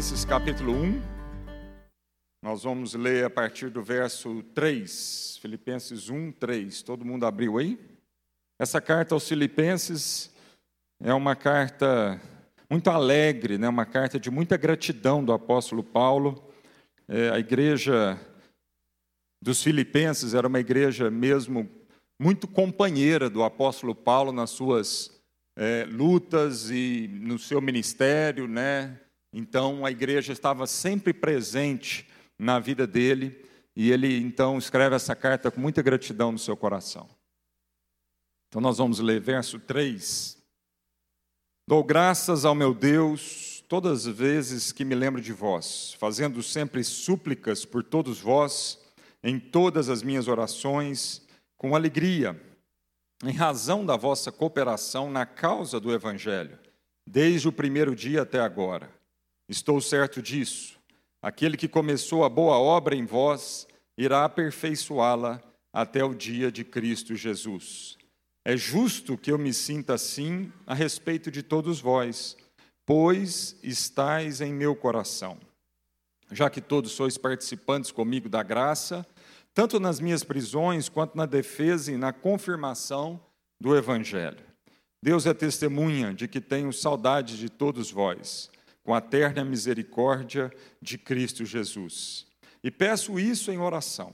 Filipenses capítulo 1. Nós vamos ler a partir do verso 3. Filipenses 1, 3. Todo mundo abriu aí? Essa carta aos Filipenses é uma carta muito alegre, né? uma carta de muita gratidão do apóstolo Paulo. É, a igreja dos Filipenses era uma igreja mesmo muito companheira do apóstolo Paulo nas suas é, lutas e no seu ministério, né? Então a igreja estava sempre presente na vida dele e ele então escreve essa carta com muita gratidão no seu coração. Então nós vamos ler verso 3. Dou graças ao meu Deus todas as vezes que me lembro de vós, fazendo sempre súplicas por todos vós, em todas as minhas orações, com alegria em razão da vossa cooperação na causa do Evangelho, desde o primeiro dia até agora. Estou certo disso. Aquele que começou a boa obra em vós irá aperfeiçoá-la até o dia de Cristo Jesus. É justo que eu me sinta assim a respeito de todos vós, pois estáis em meu coração. Já que todos sois participantes comigo da graça, tanto nas minhas prisões quanto na defesa e na confirmação do Evangelho. Deus é testemunha de que tenho saudade de todos vós, com a terna misericórdia de Cristo Jesus. E peço isso em oração,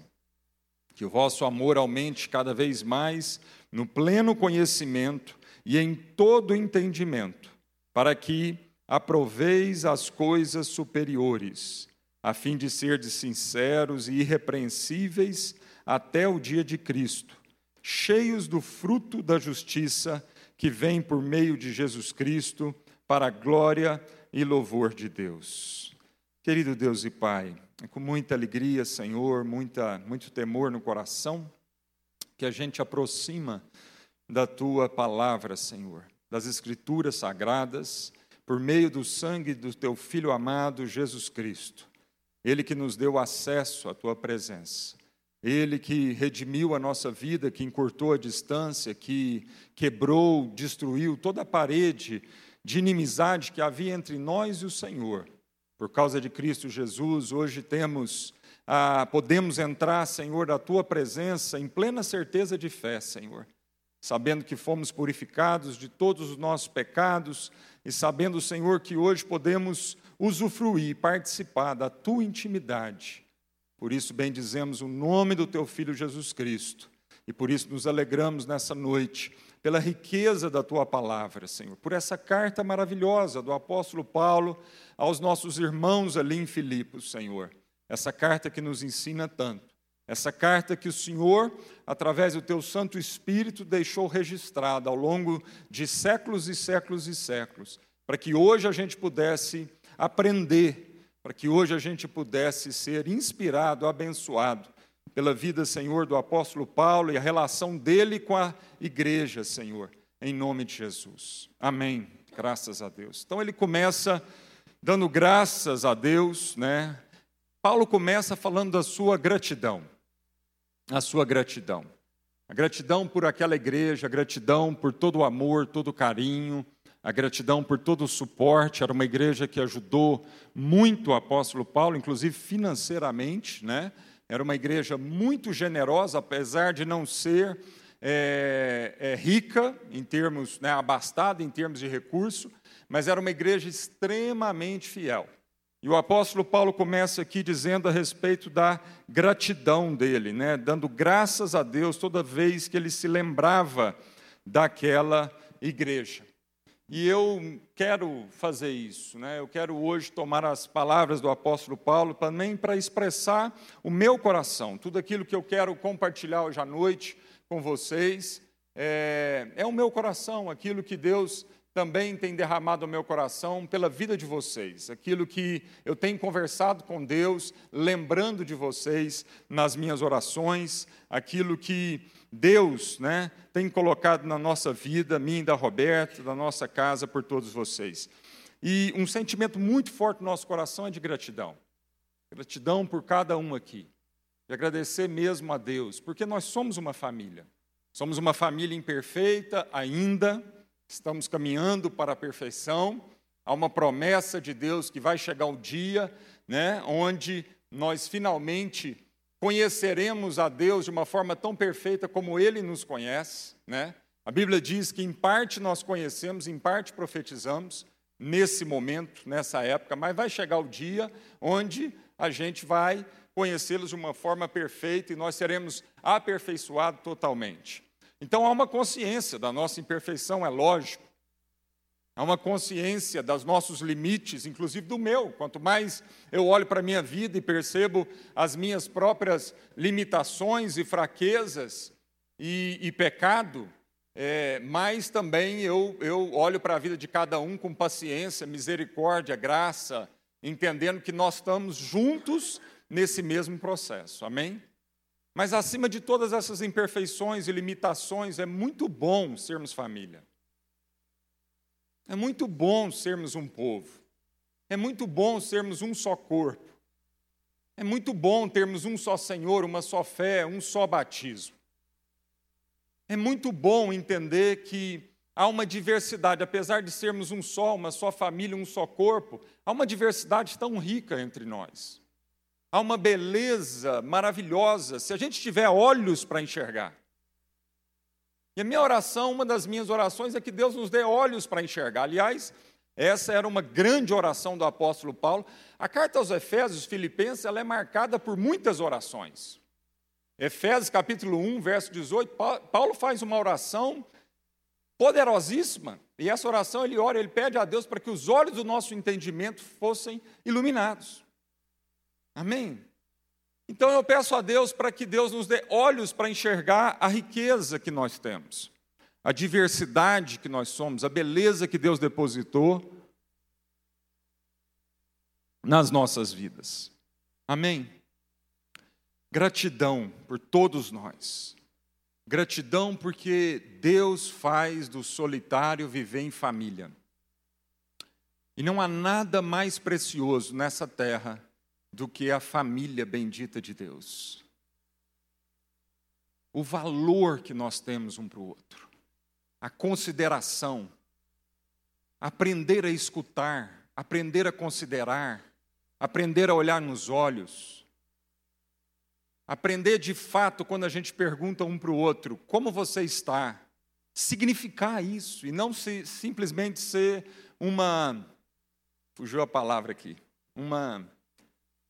que o vosso amor aumente cada vez mais no pleno conhecimento e em todo entendimento, para que aproveis as coisas superiores a fim de serdes sinceros e irrepreensíveis até o dia de Cristo, cheios do fruto da justiça que vem por meio de Jesus Cristo, para a glória e louvor de Deus. Querido Deus e Pai, é com muita alegria, Senhor, muita, muito temor no coração, que a gente aproxima da tua palavra, Senhor, das Escrituras sagradas, por meio do sangue do teu Filho amado, Jesus Cristo. Ele que nos deu acesso à tua presença. Ele que redimiu a nossa vida, que encurtou a distância, que quebrou, destruiu toda a parede de inimizade que havia entre nós e o Senhor. Por causa de Cristo Jesus, hoje temos, ah, podemos entrar, Senhor, da tua presença em plena certeza de fé, Senhor. Sabendo que fomos purificados de todos os nossos pecados e sabendo, Senhor, que hoje podemos usufruir, participar da tua intimidade. Por isso, bendizemos o nome do teu Filho Jesus Cristo. E por isso nos alegramos nessa noite, pela riqueza da tua palavra, Senhor, por essa carta maravilhosa do apóstolo Paulo aos nossos irmãos ali em Filipos, Senhor. Essa carta que nos ensina tanto. Essa carta que o Senhor, através do teu Santo Espírito, deixou registrada ao longo de séculos e séculos e séculos, para que hoje a gente pudesse aprender, para que hoje a gente pudesse ser inspirado, abençoado pela vida, Senhor, do apóstolo Paulo e a relação dele com a igreja, Senhor, em nome de Jesus. Amém. Graças a Deus. Então ele começa dando graças a Deus, né? Paulo começa falando da sua gratidão. A sua gratidão. A gratidão por aquela igreja, a gratidão por todo o amor, todo o carinho, a gratidão por todo o suporte. Era uma igreja que ajudou muito o apóstolo Paulo, inclusive financeiramente. Né? Era uma igreja muito generosa, apesar de não ser é, é, rica em termos, né, abastada em termos de recurso, mas era uma igreja extremamente fiel. E o apóstolo Paulo começa aqui dizendo a respeito da gratidão dele, né, dando graças a Deus toda vez que ele se lembrava daquela igreja. E eu quero fazer isso, né? eu quero hoje tomar as palavras do apóstolo Paulo também para expressar o meu coração, tudo aquilo que eu quero compartilhar hoje à noite com vocês. É, é o meu coração, aquilo que Deus também tem derramado ao meu coração pela vida de vocês, aquilo que eu tenho conversado com Deus, lembrando de vocês nas minhas orações, aquilo que Deus né, tem colocado na nossa vida, mim, da Roberta, da nossa casa, por todos vocês. E um sentimento muito forte no nosso coração é de gratidão. Gratidão por cada um aqui. De agradecer mesmo a Deus, porque nós somos uma família. Somos uma família imperfeita ainda, estamos caminhando para a perfeição, há uma promessa de Deus que vai chegar o dia, né, onde nós finalmente conheceremos a Deus de uma forma tão perfeita como Ele nos conhece, né? A Bíblia diz que em parte nós conhecemos, em parte profetizamos nesse momento, nessa época, mas vai chegar o dia onde a gente vai conhecê-los de uma forma perfeita e nós seremos aperfeiçoados totalmente. Então há uma consciência da nossa imperfeição, é lógico. Há uma consciência dos nossos limites, inclusive do meu. Quanto mais eu olho para a minha vida e percebo as minhas próprias limitações e fraquezas e, e pecado, é, mais também eu, eu olho para a vida de cada um com paciência, misericórdia, graça, entendendo que nós estamos juntos nesse mesmo processo. Amém? Mas acima de todas essas imperfeições e limitações, é muito bom sermos família. É muito bom sermos um povo. É muito bom sermos um só corpo. É muito bom termos um só Senhor, uma só fé, um só batismo. É muito bom entender que há uma diversidade, apesar de sermos um só, uma só família, um só corpo, há uma diversidade tão rica entre nós. Há uma beleza maravilhosa se a gente tiver olhos para enxergar. E a minha oração, uma das minhas orações é que Deus nos dê olhos para enxergar. Aliás, essa era uma grande oração do apóstolo Paulo. A carta aos Efésios, Filipenses, ela é marcada por muitas orações. Efésios capítulo 1, verso 18, Paulo faz uma oração poderosíssima. E essa oração ele ora, ele pede a Deus para que os olhos do nosso entendimento fossem iluminados. Amém? Então eu peço a Deus para que Deus nos dê olhos para enxergar a riqueza que nós temos, a diversidade que nós somos, a beleza que Deus depositou nas nossas vidas. Amém? Gratidão por todos nós. Gratidão porque Deus faz do solitário viver em família. E não há nada mais precioso nessa terra do que a família bendita de Deus. O valor que nós temos um para o outro, a consideração, aprender a escutar, aprender a considerar, aprender a olhar nos olhos, aprender de fato quando a gente pergunta um para o outro como você está, significar isso e não se, simplesmente ser uma, fugiu a palavra aqui, uma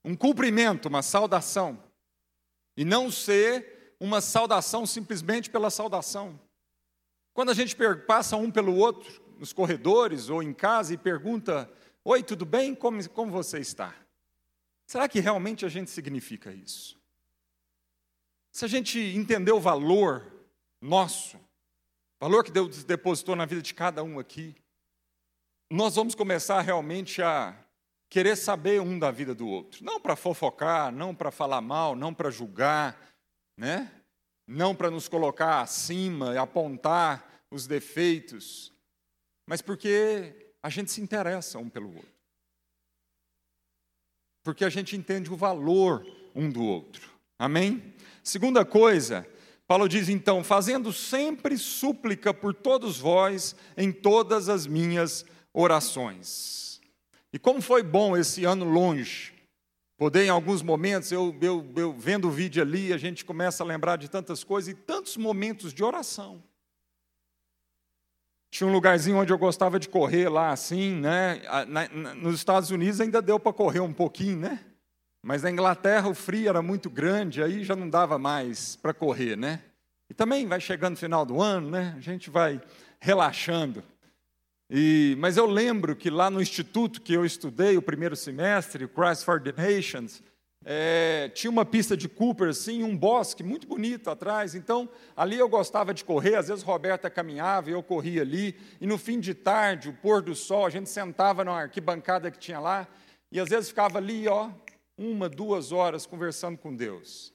um cumprimento, uma saudação, e não ser uma saudação simplesmente pela saudação. Quando a gente passa um pelo outro, nos corredores ou em casa, e pergunta: Oi, tudo bem? Como, como você está? Será que realmente a gente significa isso? Se a gente entender o valor nosso, valor que Deus depositou na vida de cada um aqui, nós vamos começar realmente a querer saber um da vida do outro. Não para fofocar, não para falar mal, não para julgar, né? não para nos colocar acima e apontar os defeitos, mas porque a gente se interessa um pelo outro. Porque a gente entende o valor um do outro. Amém? Segunda coisa, Paulo diz então: fazendo sempre súplica por todos vós em todas as minhas orações. E como foi bom esse ano longe. Poder, em alguns momentos, eu, eu, eu vendo o vídeo ali, a gente começa a lembrar de tantas coisas e tantos momentos de oração. Tinha um lugarzinho onde eu gostava de correr lá assim, né? Nos Estados Unidos ainda deu para correr um pouquinho, né? Mas na Inglaterra o frio era muito grande, aí já não dava mais para correr, né? E também vai chegando o final do ano, né? A gente vai relaxando. E, mas eu lembro que lá no instituto que eu estudei, o primeiro semestre, o Christ for the Nations, é, tinha uma pista de Cooper, assim, um bosque muito bonito atrás. Então, ali eu gostava de correr. Às vezes, Roberta caminhava e eu corria ali. E no fim de tarde, o pôr do sol, a gente sentava na arquibancada que tinha lá. E às vezes ficava ali, ó, uma, duas horas conversando com Deus.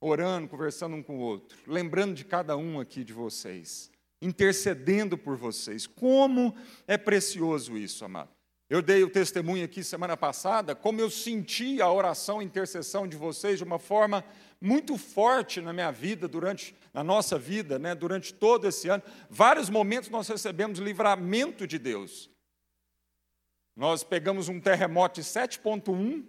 Orando, conversando um com o outro. Lembrando de cada um aqui de vocês intercedendo por vocês. Como é precioso isso, amado. Eu dei o testemunho aqui semana passada, como eu senti a oração e intercessão de vocês de uma forma muito forte na minha vida, durante na nossa vida, né, durante todo esse ano. Vários momentos nós recebemos livramento de Deus. nós pegamos um terremoto de 7,1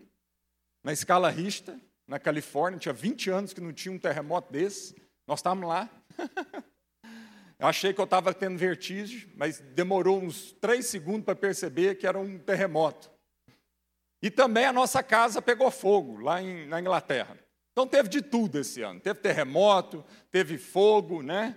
na escala Richter, na Califórnia. Tinha 20 anos que não tinha um terremoto desse. Nós estávamos lá. eu achei que eu estava tendo vertigem, mas demorou uns três segundos para perceber que era um terremoto. E também a nossa casa pegou fogo lá em, na Inglaterra. Então teve de tudo esse ano. Teve terremoto, teve fogo, né?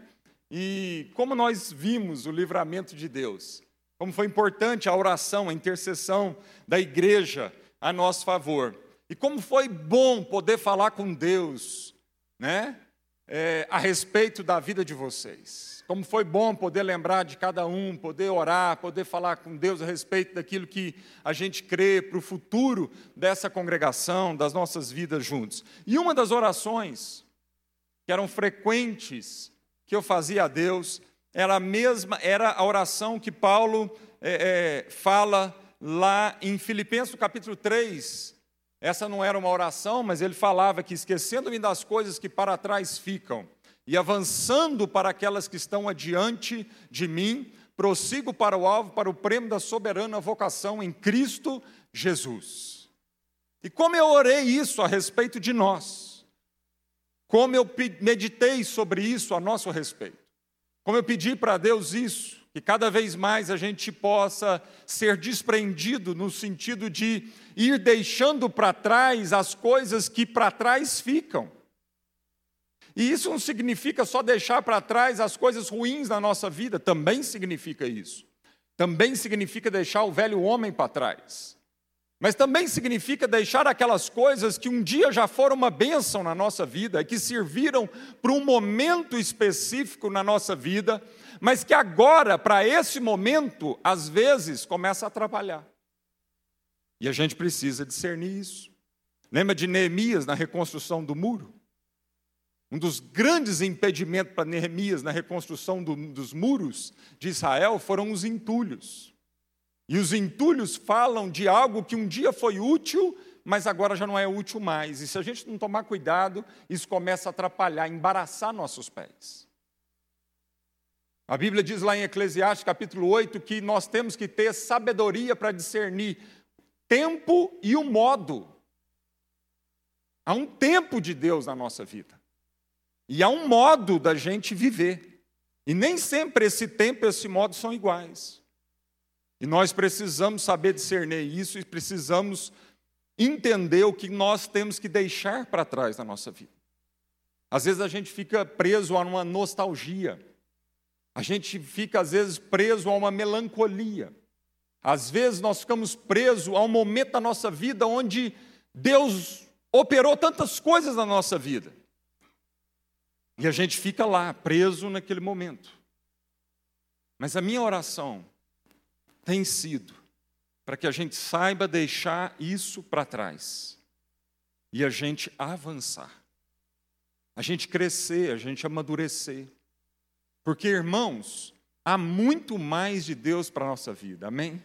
E como nós vimos o livramento de Deus, como foi importante a oração, a intercessão da igreja a nosso favor. E como foi bom poder falar com Deus, né? É, a respeito da vida de vocês. Como foi bom poder lembrar de cada um, poder orar, poder falar com Deus a respeito daquilo que a gente crê para o futuro dessa congregação, das nossas vidas juntos. E uma das orações que eram frequentes que eu fazia a Deus era a mesma, era a oração que Paulo é, é, fala lá em Filipenses capítulo 3. Essa não era uma oração, mas ele falava que esquecendo-me das coisas que para trás ficam e avançando para aquelas que estão adiante de mim, prossigo para o alvo, para o prêmio da soberana vocação em Cristo Jesus. E como eu orei isso a respeito de nós, como eu meditei sobre isso a nosso respeito, como eu pedi para Deus isso, que cada vez mais a gente possa ser desprendido no sentido de ir deixando para trás as coisas que para trás ficam e isso não significa só deixar para trás as coisas ruins na nossa vida, também significa isso. Também significa deixar o velho homem para trás. Mas também significa deixar aquelas coisas que um dia já foram uma bênção na nossa vida, que serviram para um momento específico na nossa vida, mas que agora, para esse momento, às vezes começa a atrapalhar. E a gente precisa discernir isso. Lembra de Neemias na reconstrução do muro? Um dos grandes impedimentos para Neemias na reconstrução do, dos muros de Israel foram os entulhos. E os entulhos falam de algo que um dia foi útil, mas agora já não é útil mais. E se a gente não tomar cuidado, isso começa a atrapalhar, embaraçar nossos pés. A Bíblia diz lá em Eclesiastes capítulo 8 que nós temos que ter sabedoria para discernir tempo e o modo. Há um tempo de Deus na nossa vida. E há um modo da gente viver. E nem sempre esse tempo e esse modo são iguais. E nós precisamos saber discernir isso e precisamos entender o que nós temos que deixar para trás na nossa vida. Às vezes a gente fica preso a uma nostalgia. A gente fica, às vezes, preso a uma melancolia. Às vezes nós ficamos presos a um momento da nossa vida onde Deus operou tantas coisas na nossa vida. E a gente fica lá, preso naquele momento. Mas a minha oração tem sido para que a gente saiba deixar isso para trás e a gente avançar, a gente crescer, a gente amadurecer. Porque, irmãos, há muito mais de Deus para a nossa vida, amém?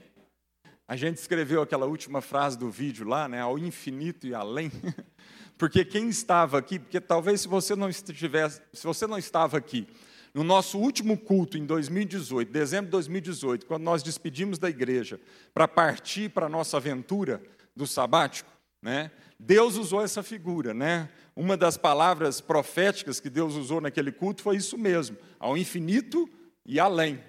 A gente escreveu aquela última frase do vídeo lá, né? Ao infinito e além. Porque quem estava aqui, porque talvez se você não estivesse, se você não estava aqui, no nosso último culto em 2018, dezembro de 2018, quando nós despedimos da igreja para partir para a nossa aventura do sabático, né? Deus usou essa figura, né? Uma das palavras proféticas que Deus usou naquele culto foi isso mesmo, ao infinito e além.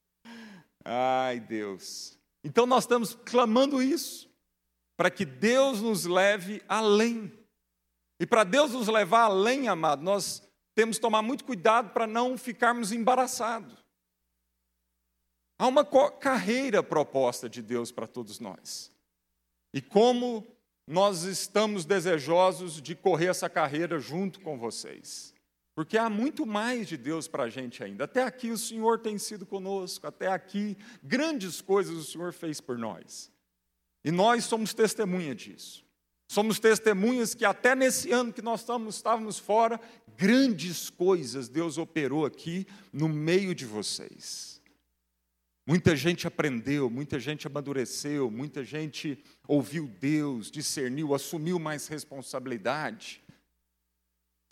Ai, Deus. Então nós estamos clamando isso para que Deus nos leve além. E para Deus nos levar além, amado, nós temos que tomar muito cuidado para não ficarmos embaraçados. Há uma carreira proposta de Deus para todos nós. E como nós estamos desejosos de correr essa carreira junto com vocês. Porque há muito mais de Deus para a gente ainda. Até aqui o Senhor tem sido conosco, até aqui grandes coisas o Senhor fez por nós. E nós somos testemunha disso. Somos testemunhas que até nesse ano que nós estamos, estávamos fora, grandes coisas Deus operou aqui no meio de vocês. Muita gente aprendeu, muita gente amadureceu, muita gente ouviu Deus, discerniu, assumiu mais responsabilidade.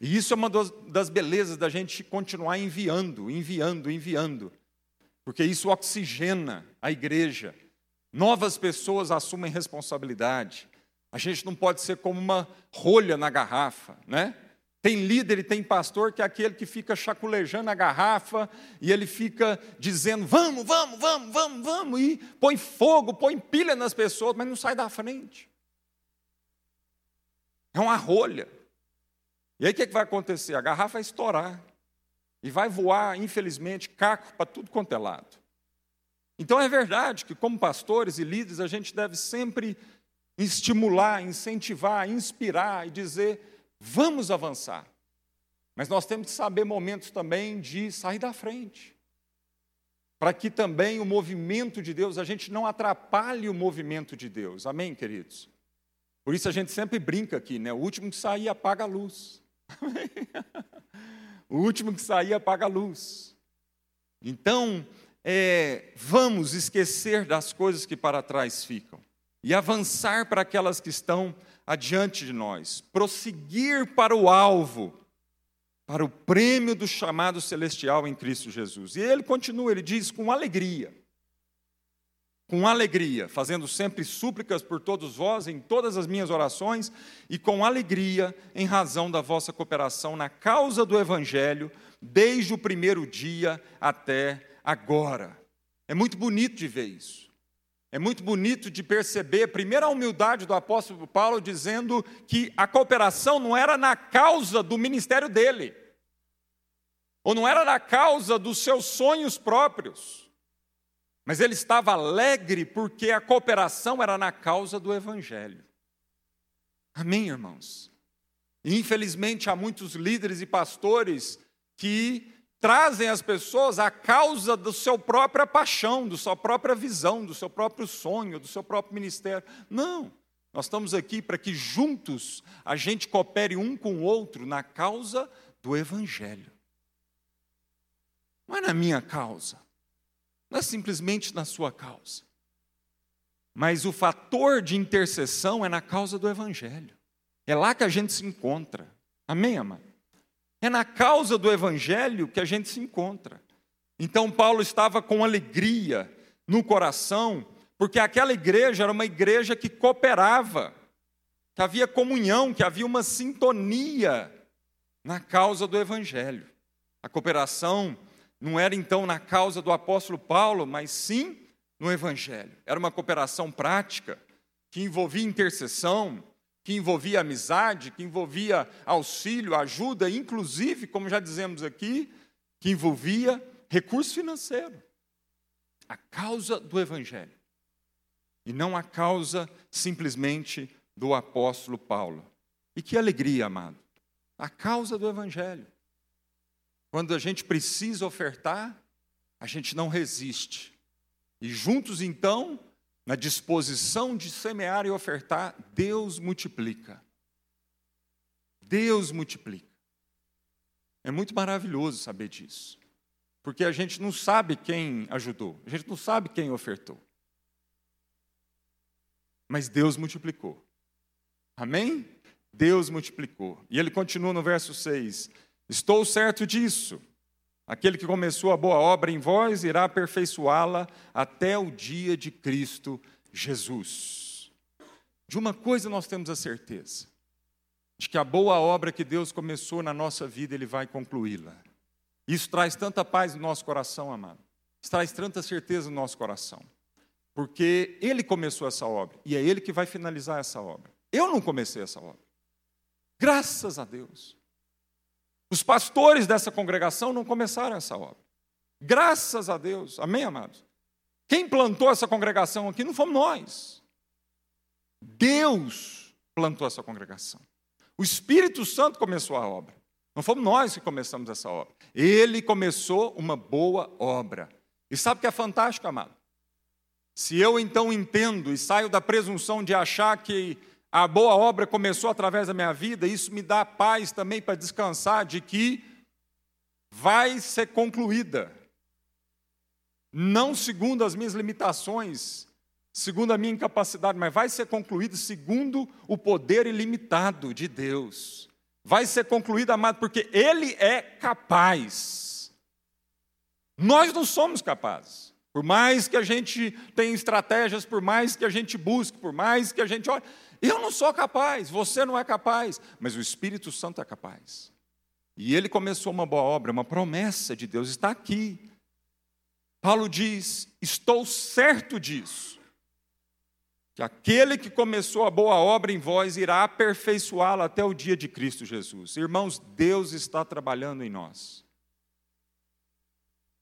E isso é uma das belezas da gente continuar enviando, enviando, enviando, porque isso oxigena a igreja Novas pessoas assumem responsabilidade. A gente não pode ser como uma rolha na garrafa, né? Tem líder e tem pastor que é aquele que fica chaculejando a garrafa e ele fica dizendo: vamos, vamos, vamos, vamos, vamos, e põe fogo, põe pilha nas pessoas, mas não sai da frente. É uma rolha. E aí o que, é que vai acontecer? A garrafa vai estourar e vai voar, infelizmente, caco para tudo quanto é lado. Então é verdade que, como pastores e líderes, a gente deve sempre estimular, incentivar, inspirar e dizer: vamos avançar. Mas nós temos que saber momentos também de sair da frente. Para que também o movimento de Deus, a gente não atrapalhe o movimento de Deus. Amém, queridos? Por isso a gente sempre brinca aqui, né? O último que sair apaga a luz. o último que sair apaga a luz. Então, é, vamos esquecer das coisas que para trás ficam e avançar para aquelas que estão adiante de nós, prosseguir para o alvo, para o prêmio do chamado celestial em Cristo Jesus. E ele continua, ele diz com alegria, com alegria, fazendo sempre súplicas por todos vós em todas as minhas orações e com alegria em razão da vossa cooperação na causa do evangelho, desde o primeiro dia até agora. É muito bonito de ver isso. É muito bonito de perceber, primeiro, a humildade do apóstolo Paulo dizendo que a cooperação não era na causa do ministério dele, ou não era na causa dos seus sonhos próprios, mas ele estava alegre porque a cooperação era na causa do evangelho. Amém, irmãos? Infelizmente, há muitos líderes e pastores que trazem as pessoas a causa da sua própria paixão, da sua própria visão, do seu próprio sonho, do seu próprio ministério. Não. Nós estamos aqui para que juntos a gente coopere um com o outro na causa do Evangelho. Não é na minha causa, não é simplesmente na sua causa. Mas o fator de intercessão é na causa do Evangelho. É lá que a gente se encontra. Amém, amado? É na causa do Evangelho que a gente se encontra. Então, Paulo estava com alegria no coração, porque aquela igreja era uma igreja que cooperava, que havia comunhão, que havia uma sintonia na causa do Evangelho. A cooperação não era então na causa do apóstolo Paulo, mas sim no Evangelho. Era uma cooperação prática que envolvia intercessão, que envolvia amizade, que envolvia auxílio, ajuda, inclusive, como já dizemos aqui, que envolvia recurso financeiro. A causa do Evangelho. E não a causa simplesmente do apóstolo Paulo. E que alegria, amado. A causa do Evangelho. Quando a gente precisa ofertar, a gente não resiste. E juntos, então, na disposição de semear e ofertar, Deus multiplica. Deus multiplica. É muito maravilhoso saber disso. Porque a gente não sabe quem ajudou, a gente não sabe quem ofertou. Mas Deus multiplicou. Amém? Deus multiplicou. E ele continua no verso 6: Estou certo disso Aquele que começou a boa obra em vós irá aperfeiçoá-la até o dia de Cristo Jesus. De uma coisa nós temos a certeza: de que a boa obra que Deus começou na nossa vida, Ele vai concluí-la. Isso traz tanta paz no nosso coração, amado. Isso traz tanta certeza no nosso coração. Porque Ele começou essa obra e é Ele que vai finalizar essa obra. Eu não comecei essa obra. Graças a Deus. Os pastores dessa congregação não começaram essa obra. Graças a Deus. Amém, amados? Quem plantou essa congregação aqui não fomos nós. Deus plantou essa congregação. O Espírito Santo começou a obra. Não fomos nós que começamos essa obra. Ele começou uma boa obra. E sabe o que é fantástico, amado? Se eu então entendo e saio da presunção de achar que a boa obra começou através da minha vida, isso me dá paz também para descansar de que vai ser concluída. Não segundo as minhas limitações, segundo a minha incapacidade, mas vai ser concluída segundo o poder ilimitado de Deus. Vai ser concluída, amado, porque Ele é capaz. Nós não somos capazes. Por mais que a gente tenha estratégias, por mais que a gente busque, por mais que a gente olhe, eu não sou capaz, você não é capaz, mas o Espírito Santo é capaz. E ele começou uma boa obra, uma promessa de Deus está aqui. Paulo diz: Estou certo disso, que aquele que começou a boa obra em vós irá aperfeiçoá-la até o dia de Cristo Jesus. Irmãos, Deus está trabalhando em nós.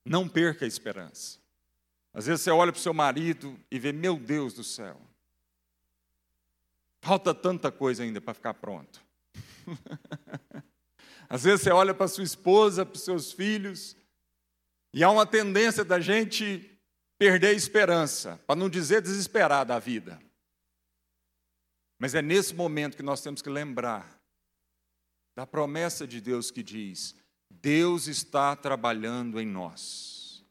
Não perca a esperança. Às vezes você olha para o seu marido e vê, meu Deus do céu, falta tanta coisa ainda para ficar pronto. Às vezes você olha para sua esposa, para os seus filhos, e há uma tendência da gente perder esperança, para não dizer desesperar da vida. Mas é nesse momento que nós temos que lembrar da promessa de Deus que diz: Deus está trabalhando em nós.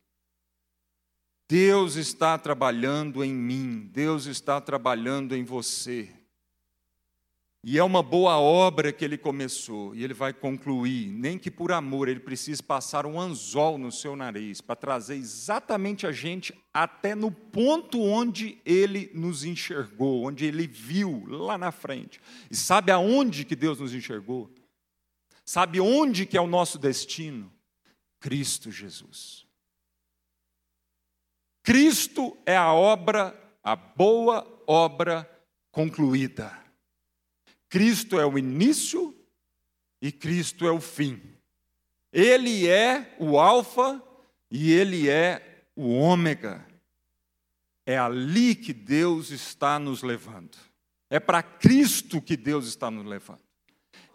Deus está trabalhando em mim, Deus está trabalhando em você. E é uma boa obra que ele começou, e ele vai concluir, nem que por amor ele precise passar um anzol no seu nariz, para trazer exatamente a gente até no ponto onde ele nos enxergou, onde ele viu lá na frente. E sabe aonde que Deus nos enxergou? Sabe onde que é o nosso destino? Cristo Jesus. Cristo é a obra, a boa obra concluída. Cristo é o início e Cristo é o fim. Ele é o Alfa e ele é o Ômega. É ali que Deus está nos levando. É para Cristo que Deus está nos levando.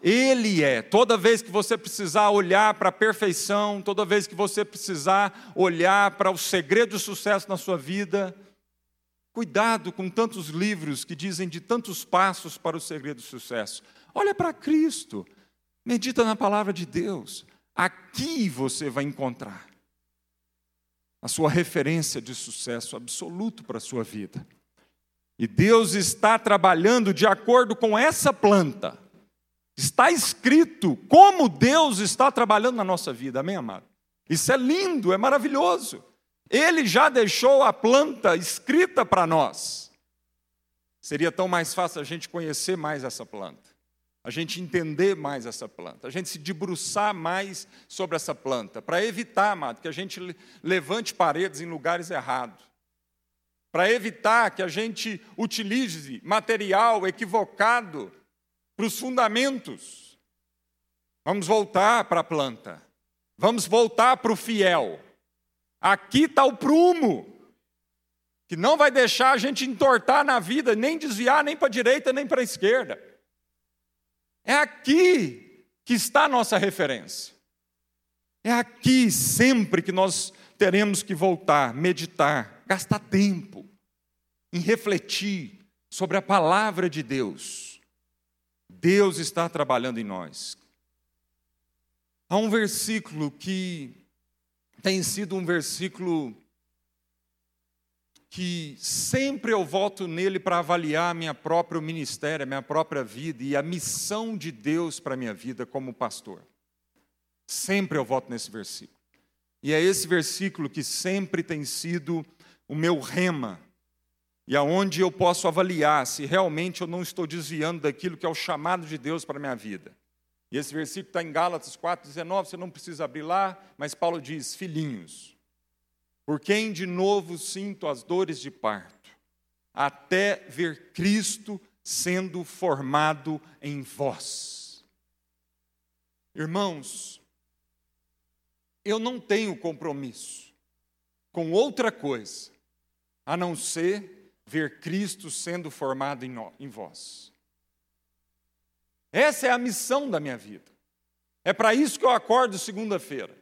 Ele é. Toda vez que você precisar olhar para a perfeição, toda vez que você precisar olhar para o segredo do sucesso na sua vida, Cuidado com tantos livros que dizem de tantos passos para o segredo do sucesso. Olha para Cristo, medita na palavra de Deus. Aqui você vai encontrar a sua referência de sucesso absoluto para a sua vida. E Deus está trabalhando de acordo com essa planta. Está escrito como Deus está trabalhando na nossa vida, amém, amado? Isso é lindo, é maravilhoso. Ele já deixou a planta escrita para nós. Seria tão mais fácil a gente conhecer mais essa planta, a gente entender mais essa planta, a gente se debruçar mais sobre essa planta, para evitar, amado, que a gente levante paredes em lugares errados, para evitar que a gente utilize material equivocado para os fundamentos. Vamos voltar para a planta, vamos voltar para o fiel. Aqui está o prumo, que não vai deixar a gente entortar na vida, nem desviar nem para a direita nem para a esquerda. É aqui que está a nossa referência. É aqui sempre que nós teremos que voltar, meditar, gastar tempo em refletir sobre a palavra de Deus. Deus está trabalhando em nós. Há um versículo que tem sido um versículo que sempre eu volto nele para avaliar minha próprio ministério, minha própria vida e a missão de Deus para a minha vida como pastor. Sempre eu volto nesse versículo. E é esse versículo que sempre tem sido o meu rema, e aonde eu posso avaliar se realmente eu não estou desviando daquilo que é o chamado de Deus para a minha vida. E esse versículo está em Gálatas 4,19, você não precisa abrir lá, mas Paulo diz: Filhinhos, por quem de novo sinto as dores de parto, até ver Cristo sendo formado em vós. Irmãos, eu não tenho compromisso com outra coisa a não ser ver Cristo sendo formado em, em vós. Essa é a missão da minha vida. É para isso que eu acordo segunda-feira.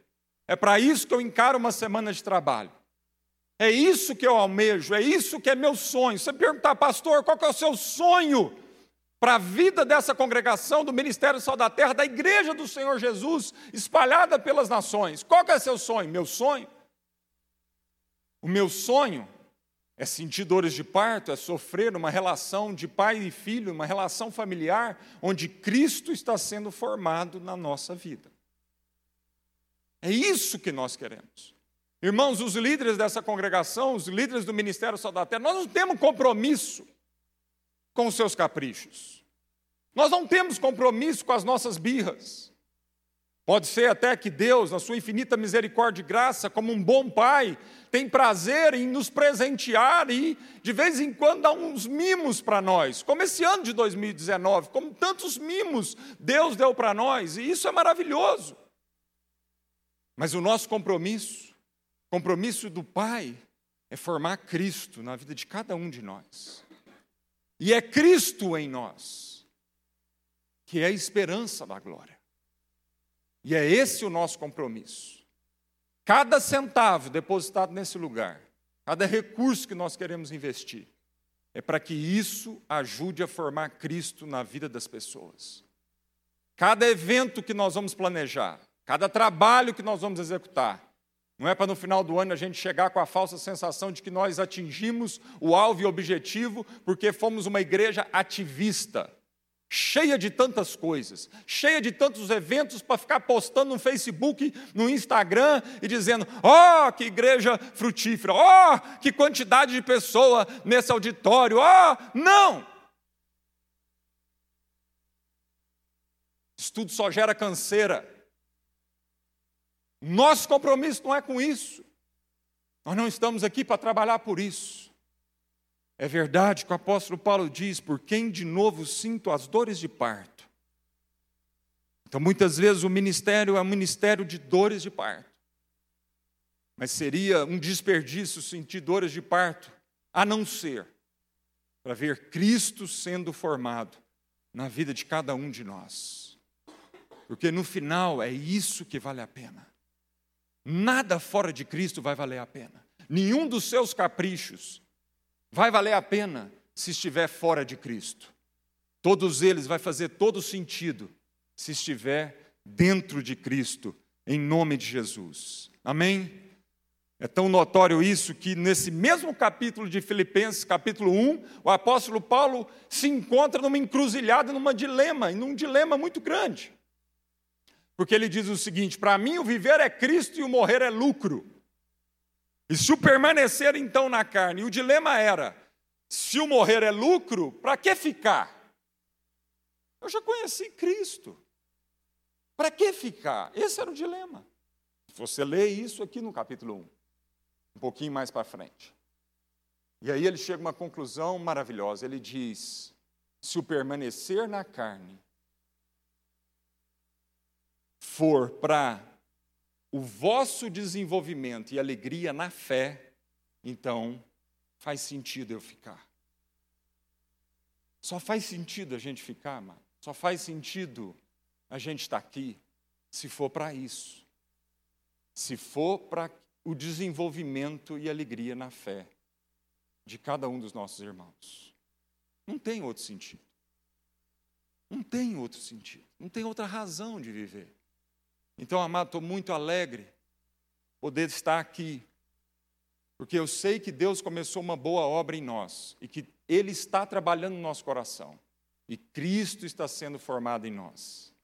É para isso que eu encaro uma semana de trabalho. É isso que eu almejo, é isso que é meu sonho. Você perguntar, pastor, qual é o seu sonho para a vida dessa congregação do Ministério Sal da Terra, da Igreja do Senhor Jesus, espalhada pelas nações? Qual é o seu sonho? Meu sonho? O meu sonho é sentir dores de parto, é sofrer uma relação de pai e filho, uma relação familiar, onde Cristo está sendo formado na nossa vida. É isso que nós queremos. Irmãos, os líderes dessa congregação, os líderes do Ministério Sal da Terra, nós não temos compromisso com os seus caprichos. Nós não temos compromisso com as nossas birras. Pode ser até que Deus, na sua infinita misericórdia e graça, como um bom pai, tem prazer em nos presentear e, de vez em quando, dar uns mimos para nós, como esse ano de 2019, como tantos mimos Deus deu para nós, e isso é maravilhoso. Mas o nosso compromisso, compromisso do Pai, é formar Cristo na vida de cada um de nós. E é Cristo em nós, que é a esperança da glória. E é esse o nosso compromisso. Cada centavo depositado nesse lugar, cada recurso que nós queremos investir, é para que isso ajude a formar Cristo na vida das pessoas. Cada evento que nós vamos planejar, cada trabalho que nós vamos executar, não é para no final do ano a gente chegar com a falsa sensação de que nós atingimos o alvo e objetivo porque fomos uma igreja ativista cheia de tantas coisas, cheia de tantos eventos para ficar postando no Facebook, no Instagram e dizendo: "Ó, oh, que igreja frutífera! Ó, oh, que quantidade de pessoa nesse auditório! Ó, oh, não! Isso tudo só gera canseira. Nosso compromisso não é com isso. Nós não estamos aqui para trabalhar por isso. É verdade que o apóstolo Paulo diz: por quem de novo sinto as dores de parto. Então, muitas vezes o ministério é um ministério de dores de parto. Mas seria um desperdício sentir dores de parto, a não ser para ver Cristo sendo formado na vida de cada um de nós. Porque no final é isso que vale a pena. Nada fora de Cristo vai valer a pena. Nenhum dos seus caprichos, vai valer a pena se estiver fora de Cristo. Todos eles vai fazer todo sentido se estiver dentro de Cristo, em nome de Jesus. Amém? É tão notório isso que nesse mesmo capítulo de Filipenses, capítulo 1, o apóstolo Paulo se encontra numa encruzilhada, numa dilema, num dilema muito grande. Porque ele diz o seguinte: para mim o viver é Cristo e o morrer é lucro. E se o permanecer então na carne, e o dilema era: se o morrer é lucro, para que ficar? Eu já conheci Cristo. Para que ficar? Esse era o dilema. Você lê isso aqui no capítulo 1, um pouquinho mais para frente. E aí ele chega a uma conclusão maravilhosa. Ele diz: se o permanecer na carne for para o vosso desenvolvimento e alegria na fé, então faz sentido eu ficar. Só faz sentido a gente ficar, mano. Só faz sentido a gente estar aqui se for para isso. Se for para o desenvolvimento e alegria na fé de cada um dos nossos irmãos. Não tem outro sentido. Não tem outro sentido. Não tem outra razão de viver. Então, amado, estou muito alegre poder estar aqui, porque eu sei que Deus começou uma boa obra em nós e que Ele está trabalhando no nosso coração e Cristo está sendo formado em nós.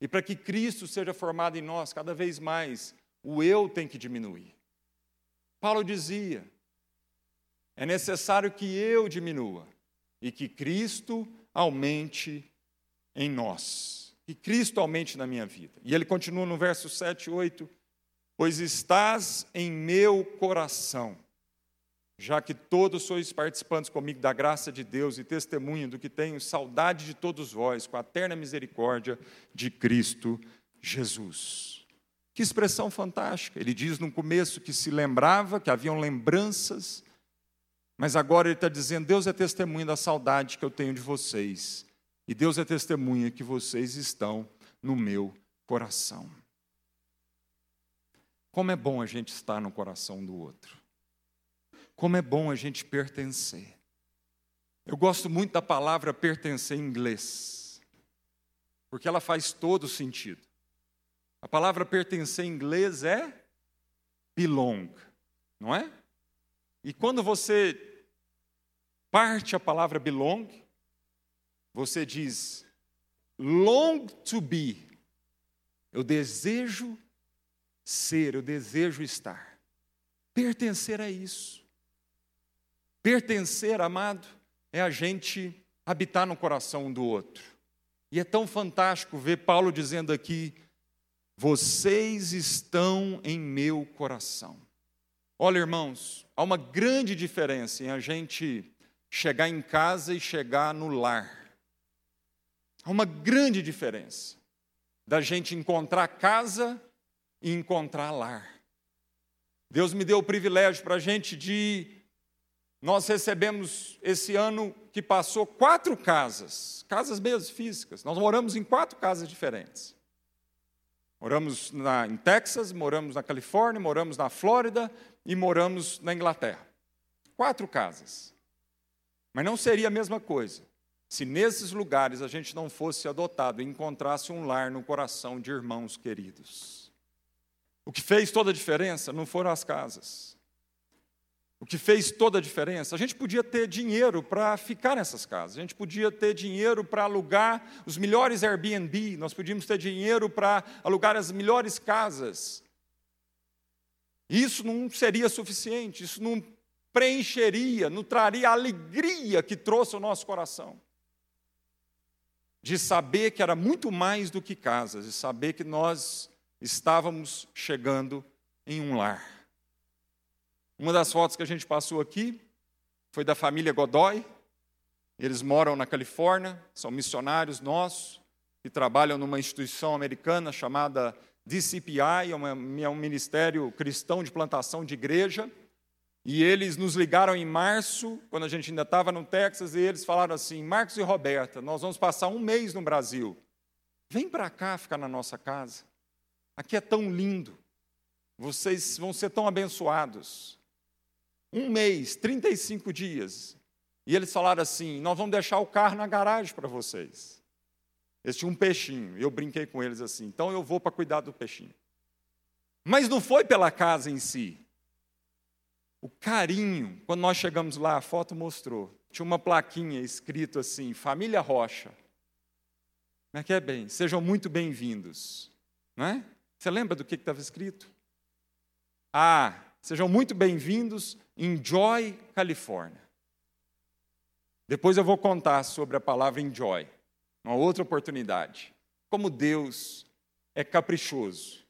E para que Cristo seja formado em nós, cada vez mais, o eu tem que diminuir. Paulo dizia: é necessário que eu diminua e que Cristo aumente em nós que Cristo aumente na minha vida. E ele continua no verso 7 e 8: Pois estás em meu coração, já que todos sois participantes comigo da graça de Deus e testemunho do que tenho saudade de todos vós, com a eterna misericórdia de Cristo Jesus. Que expressão fantástica! Ele diz no começo que se lembrava, que haviam lembranças, mas agora ele está dizendo: Deus é testemunho da saudade que eu tenho de vocês e Deus é testemunha que vocês estão no meu coração. Como é bom a gente estar no coração do outro. Como é bom a gente pertencer. Eu gosto muito da palavra pertencer em inglês, porque ela faz todo sentido. A palavra pertencer em inglês é belong, não é? E quando você parte a palavra belong, você diz long to be. Eu desejo ser, eu desejo estar. Pertencer é isso. Pertencer, amado, é a gente habitar no coração um do outro. E é tão fantástico ver Paulo dizendo aqui: vocês estão em meu coração. Olha, irmãos, há uma grande diferença em a gente chegar em casa e chegar no lar. Há uma grande diferença da gente encontrar casa e encontrar lar. Deus me deu o privilégio para a gente de. Nós recebemos esse ano que passou quatro casas, casas mesmo físicas. Nós moramos em quatro casas diferentes. Moramos na, em Texas, moramos na Califórnia, moramos na Flórida e moramos na Inglaterra. Quatro casas. Mas não seria a mesma coisa se nesses lugares a gente não fosse adotado e encontrasse um lar no coração de irmãos queridos. O que fez toda a diferença não foram as casas. O que fez toda a diferença, a gente podia ter dinheiro para ficar nessas casas, a gente podia ter dinheiro para alugar os melhores Airbnb, nós podíamos ter dinheiro para alugar as melhores casas. Isso não seria suficiente, isso não preencheria, não traria a alegria que trouxe ao nosso coração. De saber que era muito mais do que casas, de saber que nós estávamos chegando em um lar. Uma das fotos que a gente passou aqui foi da família Godoy. Eles moram na Califórnia, são missionários nossos, que trabalham numa instituição americana chamada DCPI, é, é um ministério cristão de plantação de igreja. E eles nos ligaram em março, quando a gente ainda estava no Texas, e eles falaram assim: Marcos e Roberta, nós vamos passar um mês no Brasil. Vem para cá ficar na nossa casa. Aqui é tão lindo. Vocês vão ser tão abençoados. Um mês, 35 dias. E eles falaram assim: Nós vamos deixar o carro na garagem para vocês. Eles tinham um peixinho. Eu brinquei com eles assim: Então eu vou para cuidar do peixinho. Mas não foi pela casa em si. O carinho, quando nós chegamos lá, a foto mostrou. Tinha uma plaquinha escrito assim: Família Rocha. Como é que é bem? Sejam muito bem-vindos. Não é? Você lembra do que estava escrito? Ah, sejam muito bem-vindos em Joy, Califórnia. Depois eu vou contar sobre a palavra enjoy, uma outra oportunidade. Como Deus é caprichoso.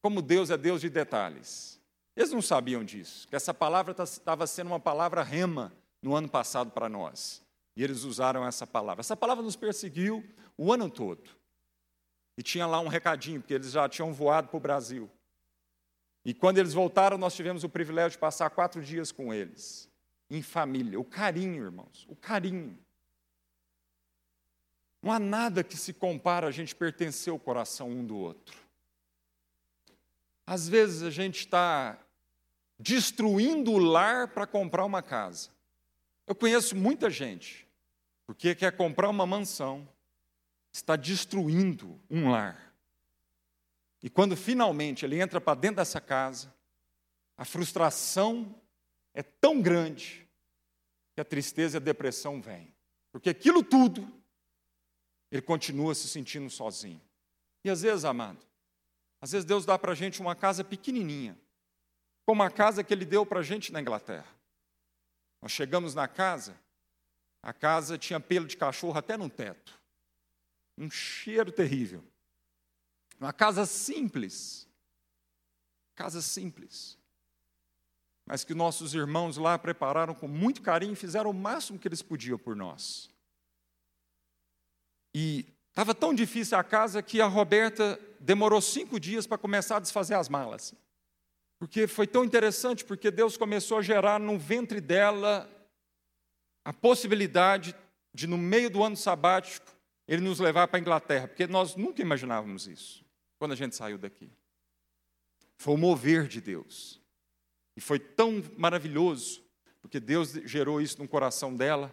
Como Deus é Deus de detalhes. Eles não sabiam disso, que essa palavra estava sendo uma palavra rema no ano passado para nós. E eles usaram essa palavra. Essa palavra nos perseguiu o ano todo. E tinha lá um recadinho, porque eles já tinham voado para o Brasil. E quando eles voltaram, nós tivemos o privilégio de passar quatro dias com eles, em família. O carinho, irmãos, o carinho. Não há nada que se compara a gente pertencer ao coração um do outro. Às vezes a gente está destruindo o lar para comprar uma casa. Eu conheço muita gente, porque quer comprar uma mansão, está destruindo um lar. E quando finalmente ele entra para dentro dessa casa, a frustração é tão grande que a tristeza e a depressão vêm. Porque aquilo tudo, ele continua se sentindo sozinho. E às vezes, amado, às vezes Deus dá para a gente uma casa pequenininha, como a casa que ele deu para a gente na Inglaterra. Nós chegamos na casa, a casa tinha pelo de cachorro até no teto. Um cheiro terrível. Uma casa simples. Casa simples. Mas que nossos irmãos lá prepararam com muito carinho e fizeram o máximo que eles podiam por nós. E estava tão difícil a casa que a Roberta demorou cinco dias para começar a desfazer as malas. Porque foi tão interessante, porque Deus começou a gerar no ventre dela a possibilidade de, no meio do ano sabático, Ele nos levar para a Inglaterra, porque nós nunca imaginávamos isso, quando a gente saiu daqui. Foi o mover de Deus. E foi tão maravilhoso, porque Deus gerou isso no coração dela.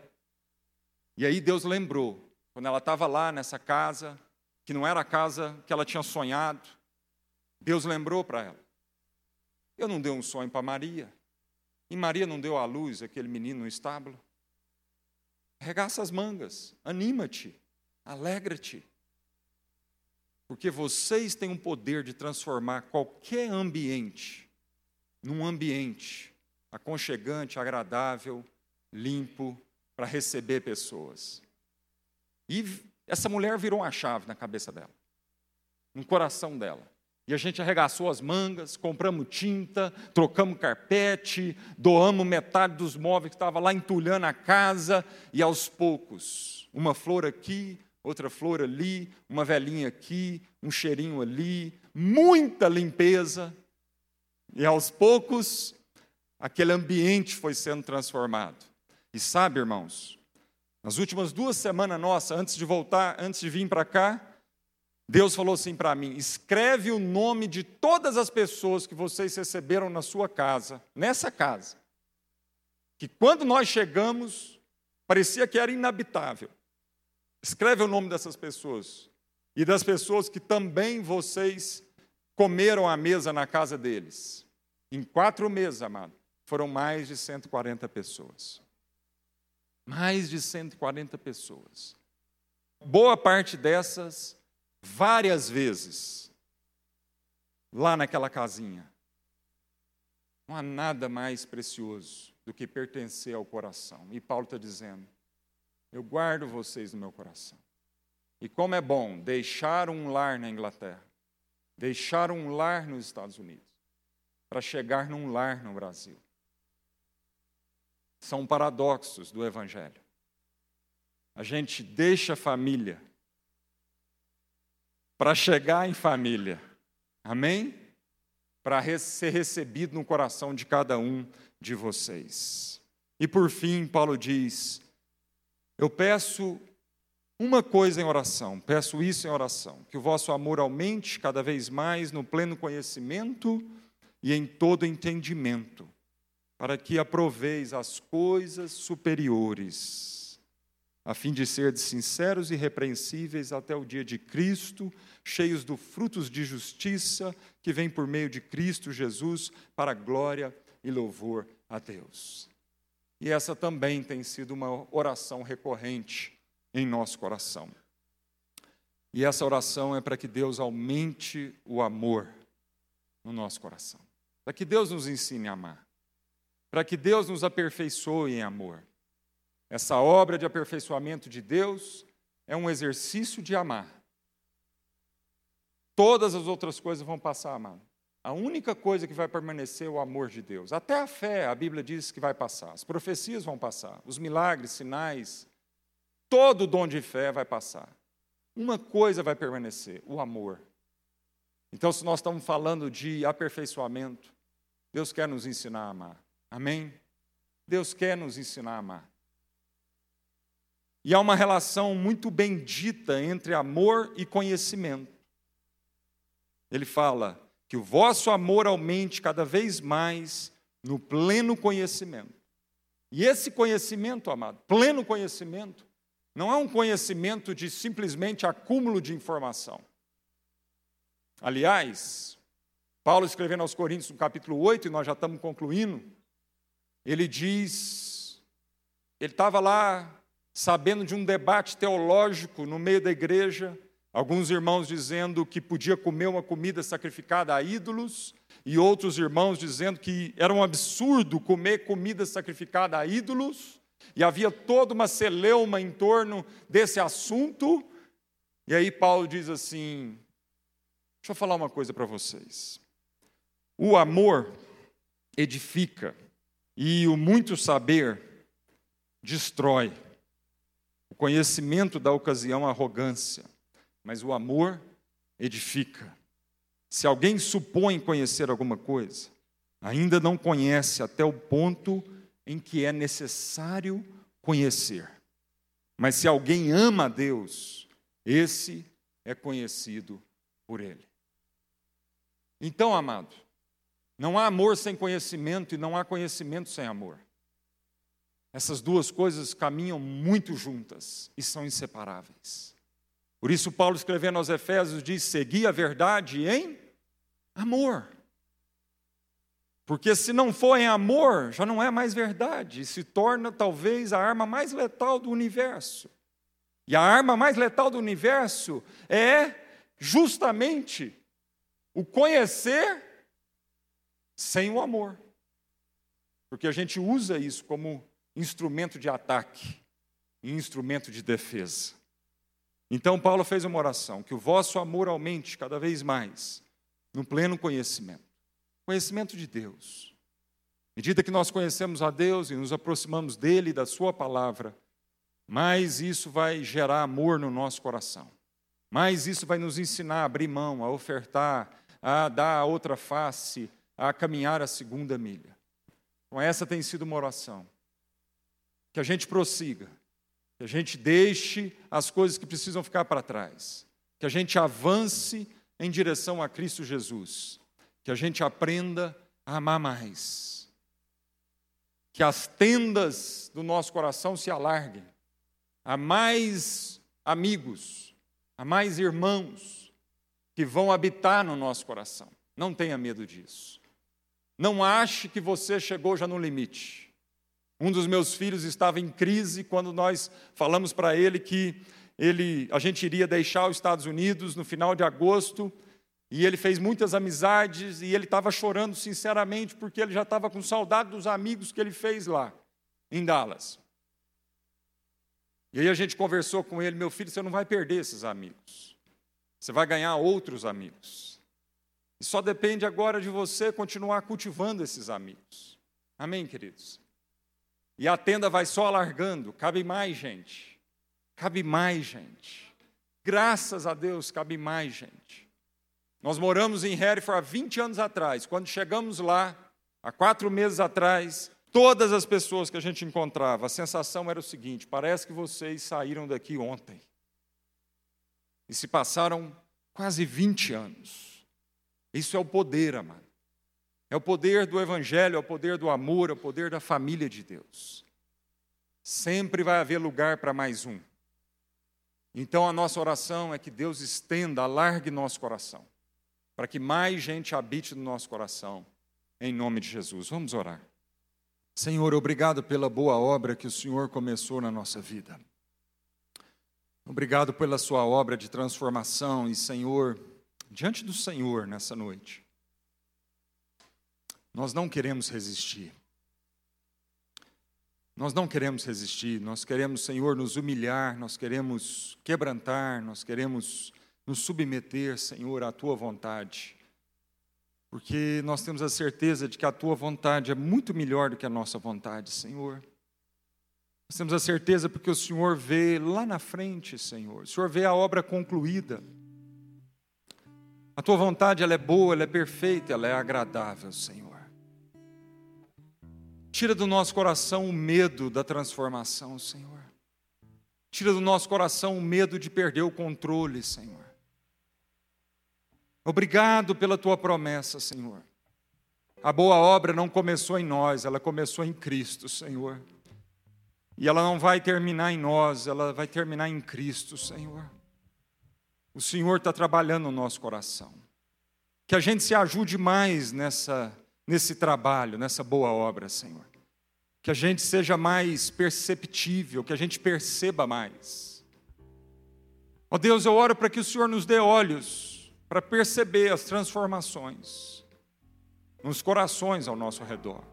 E aí Deus lembrou, quando ela estava lá nessa casa, que não era a casa que ela tinha sonhado, Deus lembrou para ela eu não dei um sonho para Maria. E Maria não deu à luz aquele menino no estábulo. Regaça as mangas, anima-te, alegra-te. Porque vocês têm o poder de transformar qualquer ambiente num ambiente aconchegante, agradável, limpo, para receber pessoas. E essa mulher virou uma chave na cabeça dela, no coração dela. E a gente arregaçou as mangas, compramos tinta, trocamos carpete, doamos metade dos móveis que estava lá entulhando a casa, e aos poucos, uma flor aqui, outra flor ali, uma velhinha aqui, um cheirinho ali, muita limpeza. E aos poucos, aquele ambiente foi sendo transformado. E sabe, irmãos, nas últimas duas semanas nossas, antes de voltar, antes de vir para cá, Deus falou assim para mim: escreve o nome de todas as pessoas que vocês receberam na sua casa, nessa casa. Que quando nós chegamos, parecia que era inabitável. Escreve o nome dessas pessoas. E das pessoas que também vocês comeram à mesa na casa deles. Em quatro meses, amado, foram mais de 140 pessoas. Mais de 140 pessoas. Boa parte dessas várias vezes lá naquela casinha. Não há nada mais precioso do que pertencer ao coração. E Paulo está dizendo: eu guardo vocês no meu coração. E como é bom deixar um lar na Inglaterra, deixar um lar nos Estados Unidos, para chegar num lar no Brasil. São paradoxos do Evangelho. A gente deixa a família para chegar em família. Amém? Para ser recebido no coração de cada um de vocês. E por fim, Paulo diz: Eu peço uma coisa em oração, peço isso em oração, que o vosso amor aumente cada vez mais no pleno conhecimento e em todo entendimento, para que aproveis as coisas superiores a fim de ser sinceros e repreensíveis até o dia de Cristo, cheios dos frutos de justiça que vem por meio de Cristo Jesus para glória e louvor a Deus. E essa também tem sido uma oração recorrente em nosso coração. E essa oração é para que Deus aumente o amor no nosso coração, para que Deus nos ensine a amar, para que Deus nos aperfeiçoe em amor essa obra de aperfeiçoamento de Deus é um exercício de amar. Todas as outras coisas vão passar, amado. A única coisa que vai permanecer é o amor de Deus. Até a fé, a Bíblia diz que vai passar. As profecias vão passar. Os milagres, sinais, todo dom de fé vai passar. Uma coisa vai permanecer: o amor. Então, se nós estamos falando de aperfeiçoamento, Deus quer nos ensinar a amar. Amém? Deus quer nos ensinar a amar. E há uma relação muito bendita entre amor e conhecimento. Ele fala que o vosso amor aumente cada vez mais no pleno conhecimento. E esse conhecimento, amado, pleno conhecimento, não é um conhecimento de simplesmente acúmulo de informação. Aliás, Paulo escrevendo aos Coríntios no capítulo 8, e nós já estamos concluindo, ele diz, ele estava lá sabendo de um debate teológico no meio da igreja, alguns irmãos dizendo que podia comer uma comida sacrificada a ídolos, e outros irmãos dizendo que era um absurdo comer comida sacrificada a ídolos, e havia toda uma celeuma em torno desse assunto. E aí Paulo diz assim: Deixa eu falar uma coisa para vocês. O amor edifica e o muito saber destrói. O conhecimento dá ocasião à arrogância, mas o amor edifica. Se alguém supõe conhecer alguma coisa, ainda não conhece até o ponto em que é necessário conhecer. Mas se alguém ama a Deus, esse é conhecido por Ele. Então, amado, não há amor sem conhecimento e não há conhecimento sem amor. Essas duas coisas caminham muito juntas e são inseparáveis. Por isso, Paulo, escrevendo aos Efésios, diz: segui a verdade em amor. Porque se não for em amor, já não é mais verdade, e se torna talvez a arma mais letal do universo. E a arma mais letal do universo é justamente o conhecer sem o amor. Porque a gente usa isso como instrumento de ataque e instrumento de defesa. Então, Paulo fez uma oração: que o vosso amor aumente cada vez mais, no pleno conhecimento conhecimento de Deus. À medida que nós conhecemos a Deus e nos aproximamos dele da Sua palavra, mais isso vai gerar amor no nosso coração. Mais isso vai nos ensinar a abrir mão, a ofertar, a dar a outra face, a caminhar a segunda milha. Então, essa tem sido uma oração. Que a gente prossiga, que a gente deixe as coisas que precisam ficar para trás, que a gente avance em direção a Cristo Jesus, que a gente aprenda a amar mais, que as tendas do nosso coração se alarguem a mais amigos, a mais irmãos que vão habitar no nosso coração. Não tenha medo disso. Não ache que você chegou já no limite. Um dos meus filhos estava em crise quando nós falamos para ele que ele, a gente iria deixar os Estados Unidos no final de agosto, e ele fez muitas amizades, e ele estava chorando sinceramente porque ele já estava com saudade dos amigos que ele fez lá, em Dallas. E aí a gente conversou com ele, meu filho, você não vai perder esses amigos. Você vai ganhar outros amigos. E só depende agora de você continuar cultivando esses amigos. Amém, queridos? E a tenda vai só alargando, cabe mais gente. Cabe mais gente. Graças a Deus, cabe mais gente. Nós moramos em Hereford há 20 anos atrás. Quando chegamos lá, há quatro meses atrás, todas as pessoas que a gente encontrava, a sensação era o seguinte: parece que vocês saíram daqui ontem. E se passaram quase 20 anos. Isso é o poder, amado. É o poder do Evangelho, é o poder do amor, é o poder da família de Deus. Sempre vai haver lugar para mais um. Então a nossa oração é que Deus estenda, alargue nosso coração, para que mais gente habite no nosso coração, em nome de Jesus. Vamos orar. Senhor, obrigado pela boa obra que o Senhor começou na nossa vida. Obrigado pela sua obra de transformação e, Senhor, diante do Senhor nessa noite, nós não queremos resistir. Nós não queremos resistir, nós queremos, Senhor, nos humilhar, nós queremos quebrantar, nós queremos nos submeter, Senhor, à tua vontade. Porque nós temos a certeza de que a tua vontade é muito melhor do que a nossa vontade, Senhor. Nós temos a certeza porque o Senhor vê lá na frente, Senhor. O Senhor vê a obra concluída. A tua vontade ela é boa, ela é perfeita, ela é agradável, Senhor. Tira do nosso coração o medo da transformação, Senhor. Tira do nosso coração o medo de perder o controle, Senhor. Obrigado pela tua promessa, Senhor. A boa obra não começou em nós, ela começou em Cristo, Senhor. E ela não vai terminar em nós, ela vai terminar em Cristo, Senhor. O Senhor está trabalhando no nosso coração. Que a gente se ajude mais nessa nesse trabalho, nessa boa obra, Senhor. Que a gente seja mais perceptível, que a gente perceba mais. Ó Deus, eu oro para que o Senhor nos dê olhos para perceber as transformações nos corações ao nosso redor.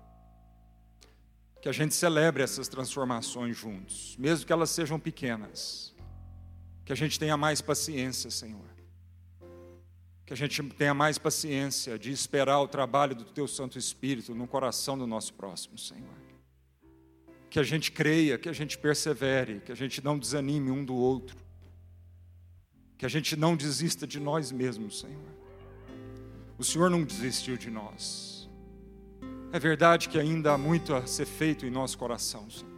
Que a gente celebre essas transformações juntos, mesmo que elas sejam pequenas. Que a gente tenha mais paciência, Senhor que a gente tenha mais paciência de esperar o trabalho do Teu Santo Espírito no coração do nosso próximo, Senhor. Que a gente creia, que a gente persevere, que a gente não desanime um do outro. Que a gente não desista de nós mesmos, Senhor. O Senhor não desistiu de nós. É verdade que ainda há muito a ser feito em nosso coração, Senhor.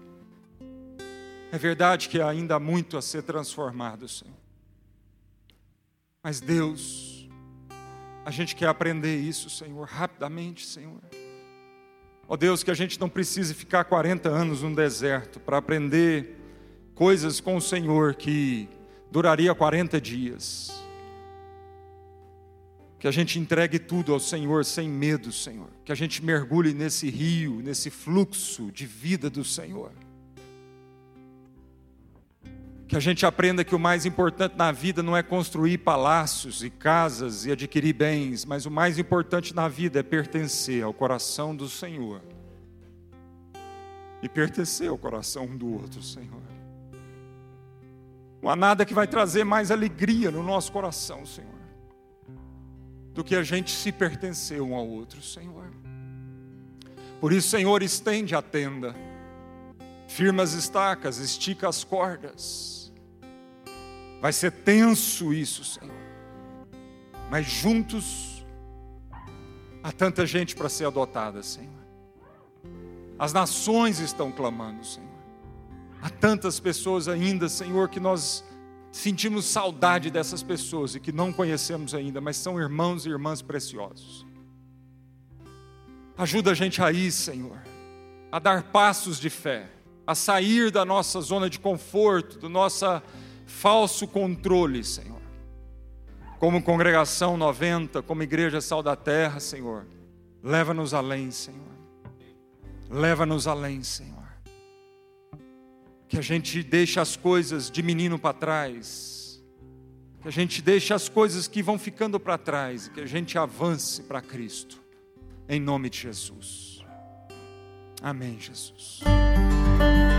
É verdade que ainda há muito a ser transformado, Senhor. Mas Deus, a gente quer aprender isso, Senhor, rapidamente, Senhor. Ó Deus, que a gente não precise ficar 40 anos no deserto para aprender coisas com o Senhor que duraria 40 dias. Que a gente entregue tudo ao Senhor sem medo, Senhor. Que a gente mergulhe nesse rio, nesse fluxo de vida do Senhor. Que a gente aprenda que o mais importante na vida não é construir palácios e casas e adquirir bens, mas o mais importante na vida é pertencer ao coração do Senhor. E pertencer ao coração um do outro, Senhor. Não há nada que vai trazer mais alegria no nosso coração, Senhor, do que a gente se pertencer um ao outro, Senhor. Por isso, Senhor, estende a tenda, firma as estacas, estica as cordas. Vai ser tenso isso, Senhor. Mas juntos há tanta gente para ser adotada, Senhor. As nações estão clamando, Senhor. Há tantas pessoas ainda, Senhor, que nós sentimos saudade dessas pessoas e que não conhecemos ainda, mas são irmãos e irmãs preciosos. Ajuda a gente aí, Senhor, a dar passos de fé, a sair da nossa zona de conforto, do nosso falso controle, Senhor. Como congregação 90, como igreja sal da terra, Senhor, leva-nos além, Senhor. Leva-nos além, Senhor. Que a gente deixe as coisas de menino para trás. Que a gente deixe as coisas que vão ficando para trás. Que a gente avance para Cristo em nome de Jesus. Amém, Jesus. Thank you.